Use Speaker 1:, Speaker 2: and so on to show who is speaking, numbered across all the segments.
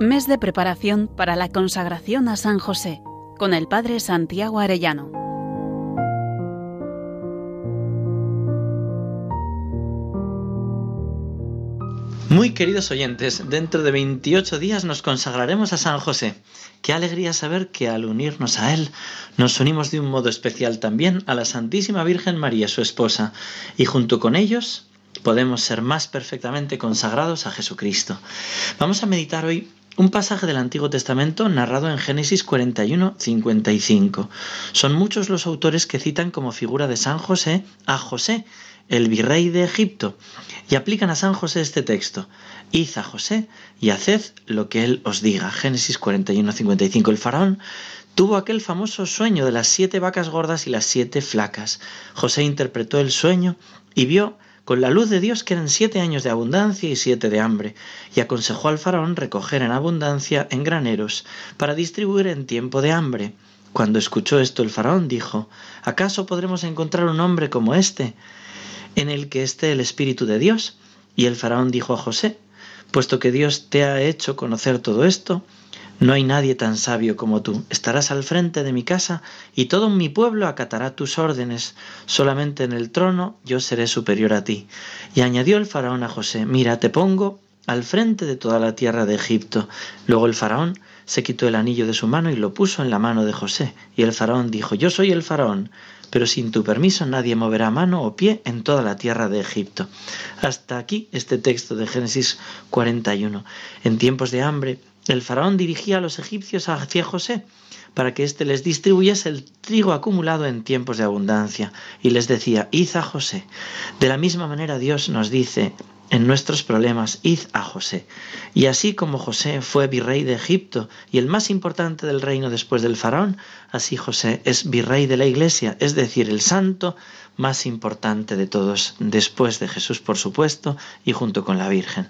Speaker 1: Mes de preparación para la consagración a San José con el Padre Santiago Arellano.
Speaker 2: Muy queridos oyentes, dentro de 28 días nos consagraremos a San José. Qué alegría saber que al unirnos a Él nos unimos de un modo especial también a la Santísima Virgen María, su esposa, y junto con ellos podemos ser más perfectamente consagrados a Jesucristo. Vamos a meditar hoy un pasaje del Antiguo Testamento narrado en Génesis 41, 55. Son muchos los autores que citan como figura de San José a José, el virrey de Egipto, y aplican a San José este texto. Id a José y haced lo que él os diga. Génesis 41, 55. El faraón tuvo aquel famoso sueño de las siete vacas gordas y las siete flacas. José interpretó el sueño y vio con la luz de Dios que eran siete años de abundancia y siete de hambre, y aconsejó al faraón recoger en abundancia en graneros para distribuir en tiempo de hambre. Cuando escuchó esto el faraón dijo, ¿acaso podremos encontrar un hombre como este, en el que esté el Espíritu de Dios? Y el faraón dijo a José, puesto que Dios te ha hecho conocer todo esto, no hay nadie tan sabio como tú. Estarás al frente de mi casa y todo mi pueblo acatará tus órdenes. Solamente en el trono yo seré superior a ti. Y añadió el faraón a José, mira, te pongo al frente de toda la tierra de Egipto. Luego el faraón se quitó el anillo de su mano y lo puso en la mano de José. Y el faraón dijo, yo soy el faraón, pero sin tu permiso nadie moverá mano o pie en toda la tierra de Egipto. Hasta aquí este texto de Génesis 41. En tiempos de hambre, el faraón dirigía a los egipcios hacia José para que éste les distribuyese el trigo acumulado en tiempos de abundancia y les decía, id a José. De la misma manera Dios nos dice en nuestros problemas, id a José. Y así como José fue virrey de Egipto y el más importante del reino después del faraón, así José es virrey de la iglesia, es decir, el santo más importante de todos, después de Jesús, por supuesto, y junto con la Virgen.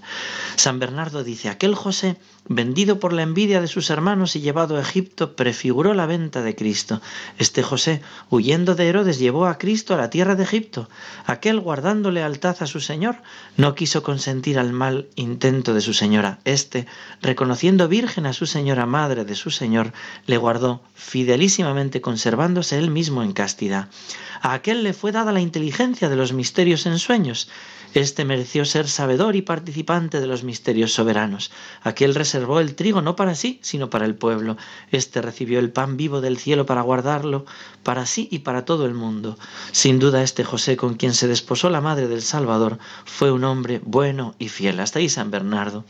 Speaker 2: San Bernardo dice, aquel José, vendido por la envidia de sus hermanos y llevado a Egipto, prefiguró la venta de Cristo. Este José, huyendo de Herodes, llevó a Cristo a la tierra de Egipto. Aquel, guardando lealtad a su Señor, no quiso consentir al mal intento de su señora. Este, reconociendo virgen a su señora, madre de su Señor, le guardó fidelísimamente, conservándose él mismo en castidad. A aquel le fue dada la inteligencia de los misterios en sueños. Este mereció ser sabedor y participante de los misterios soberanos. Aquel reservó el trigo no para sí, sino para el pueblo. Este recibió el pan vivo del cielo para guardarlo para sí y para todo el mundo. Sin duda este José con quien se desposó la madre del Salvador fue un hombre bueno y fiel. Hasta ahí San Bernardo.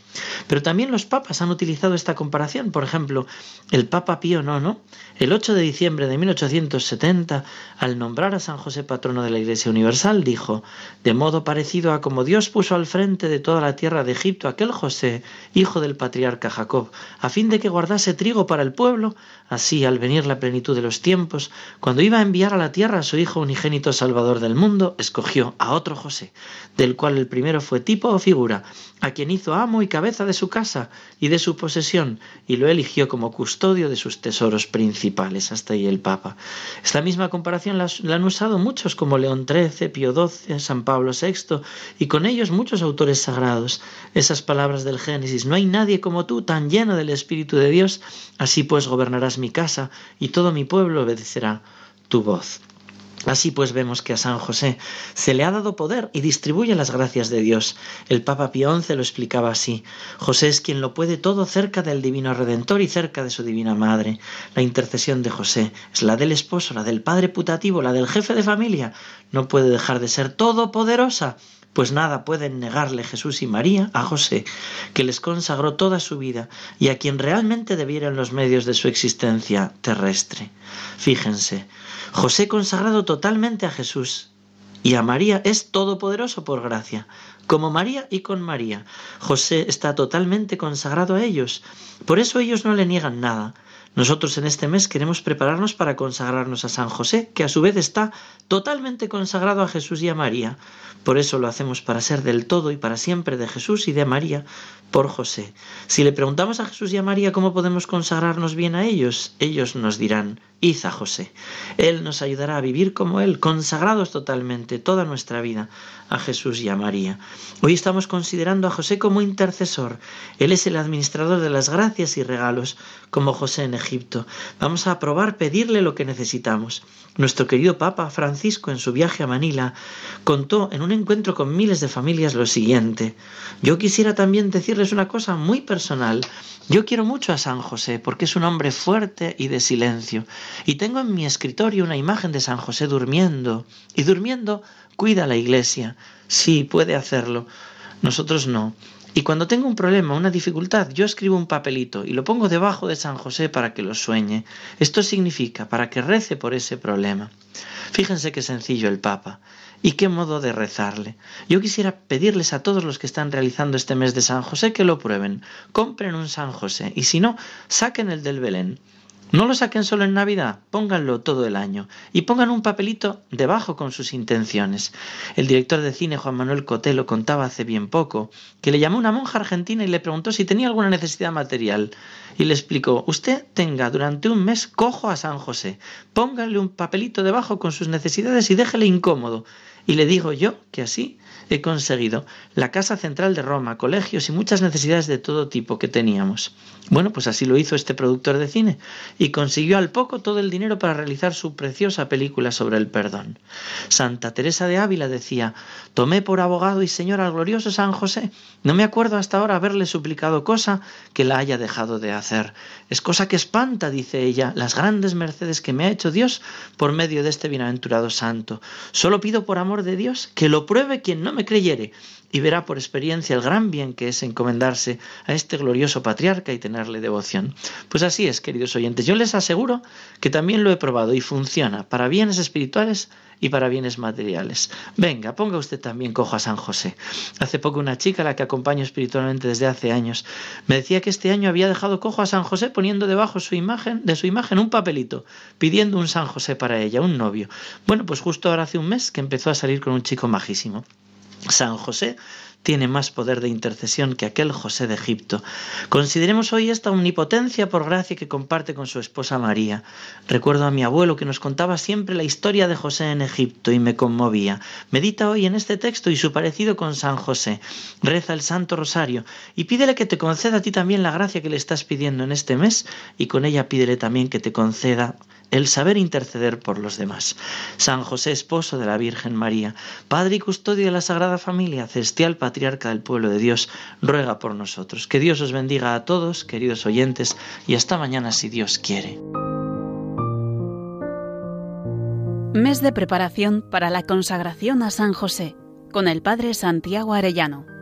Speaker 2: Pero también los papas han utilizado esta comparación. Por ejemplo, el Papa Pío IX, el 8 de diciembre de 1870, al nombrar a San José patrono de la Iglesia Universal, dijo, de modo parecido a como Dios puso al frente de toda la tierra de Egipto aquel José, hijo del patriarca Jacob, a fin de que guardase trigo para el pueblo, así al venir la plenitud de los tiempos, cuando iba a enviar a la tierra a su Hijo unigénito Salvador del mundo, escogió a otro José, del cual el primero fue tipo o figura, a quien hizo amo y cabeza de su casa y de su posesión, y lo eligió como custodio de sus tesoros principales. Hasta ahí el Papa. Esta misma comparación la, han usado muchos como León XIII, Pío XII, San Pablo VI, y con ellos muchos autores sagrados. Esas palabras del Génesis, no hay nadie como tú, tan lleno del Espíritu de Dios, así pues gobernarás mi casa, y todo mi pueblo obedecerá tu voz. Así pues vemos que a San José se le ha dado poder y distribuye las gracias de Dios. El Papa Pío XI lo explicaba así. José es quien lo puede todo cerca del Divino Redentor y cerca de su Divina Madre. La intercesión de José es la del esposo, la del padre putativo, la del jefe de familia. No puede dejar de ser todopoderosa pues nada pueden negarle Jesús y María a José, que les consagró toda su vida y a quien realmente debieran los medios de su existencia terrestre. Fíjense, José consagrado totalmente a Jesús y a María es todopoderoso por gracia, como María y con María. José está totalmente consagrado a ellos, por eso ellos no le niegan nada. Nosotros en este mes queremos prepararnos para consagrarnos a San José, que a su vez está totalmente consagrado a Jesús y a María. Por eso lo hacemos para ser del todo y para siempre de Jesús y de María por José. Si le preguntamos a Jesús y a María cómo podemos consagrarnos bien a ellos, ellos nos dirán, José. Él nos ayudará a vivir como Él, consagrados totalmente toda nuestra vida a Jesús y a María. Hoy estamos considerando a José como intercesor. Él es el administrador de las gracias y regalos, como José en Egipto. Vamos a probar pedirle lo que necesitamos. Nuestro querido Papa Francisco, en su viaje a Manila, contó en un encuentro con miles de familias lo siguiente. Yo quisiera también decirles una cosa muy personal. Yo quiero mucho a San José porque es un hombre fuerte y de silencio. Y tengo en mi escritorio una imagen de San José durmiendo. Y durmiendo cuida la iglesia. Sí, puede hacerlo. Nosotros no. Y cuando tengo un problema, una dificultad, yo escribo un papelito y lo pongo debajo de San José para que lo sueñe. Esto significa para que rece por ese problema. Fíjense qué sencillo el Papa y qué modo de rezarle. Yo quisiera pedirles a todos los que están realizando este mes de San José que lo prueben. Compren un San José y si no, saquen el del Belén. No lo saquen solo en Navidad, pónganlo todo el año y pongan un papelito debajo con sus intenciones. El director de cine Juan Manuel Cotelo contaba hace bien poco que le llamó una monja argentina y le preguntó si tenía alguna necesidad material. Y le explicó, usted tenga durante un mes cojo a San José, pónganle un papelito debajo con sus necesidades y déjele incómodo. Y le digo yo que así he conseguido la casa central de Roma, colegios y muchas necesidades de todo tipo que teníamos. Bueno, pues así lo hizo este productor de cine y consiguió al poco todo el dinero para realizar su preciosa película sobre el perdón. Santa Teresa de Ávila decía, tomé por abogado y señor al glorioso San José. No me acuerdo hasta ahora haberle suplicado cosa que la haya dejado de hacer. Es cosa que espanta, dice ella, las grandes mercedes que me ha hecho Dios por medio de este bienaventurado santo. Solo pido por amor de Dios que lo pruebe quien no me creyere y verá por experiencia el gran bien que es encomendarse a este glorioso patriarca y tenerle devoción. Pues así es, queridos oyentes, yo les aseguro que también lo he probado y funciona para bienes espirituales y para bienes materiales. Venga, ponga usted también cojo a San José. Hace poco una chica, a la que acompaño espiritualmente desde hace años, me decía que este año había dejado cojo a San José poniendo debajo su imagen, de su imagen un papelito, pidiendo un San José para ella, un novio. Bueno, pues justo ahora hace un mes que empezó a salir con un chico majísimo. San José tiene más poder de intercesión que aquel José de Egipto. Consideremos hoy esta omnipotencia por gracia que comparte con su esposa María. Recuerdo a mi abuelo que nos contaba siempre la historia de José en Egipto y me conmovía. Medita hoy en este texto y su parecido con San José. Reza el Santo Rosario y pídele que te conceda a ti también la gracia que le estás pidiendo en este mes y con ella pídele también que te conceda el saber interceder por los demás. San José, esposo de la Virgen María, Padre y custodio de la Sagrada Familia, celestial patriarca del pueblo de Dios, ruega por nosotros. Que Dios os bendiga a todos, queridos oyentes, y hasta mañana si Dios quiere.
Speaker 1: Mes de preparación para la consagración a San José, con el Padre Santiago Arellano.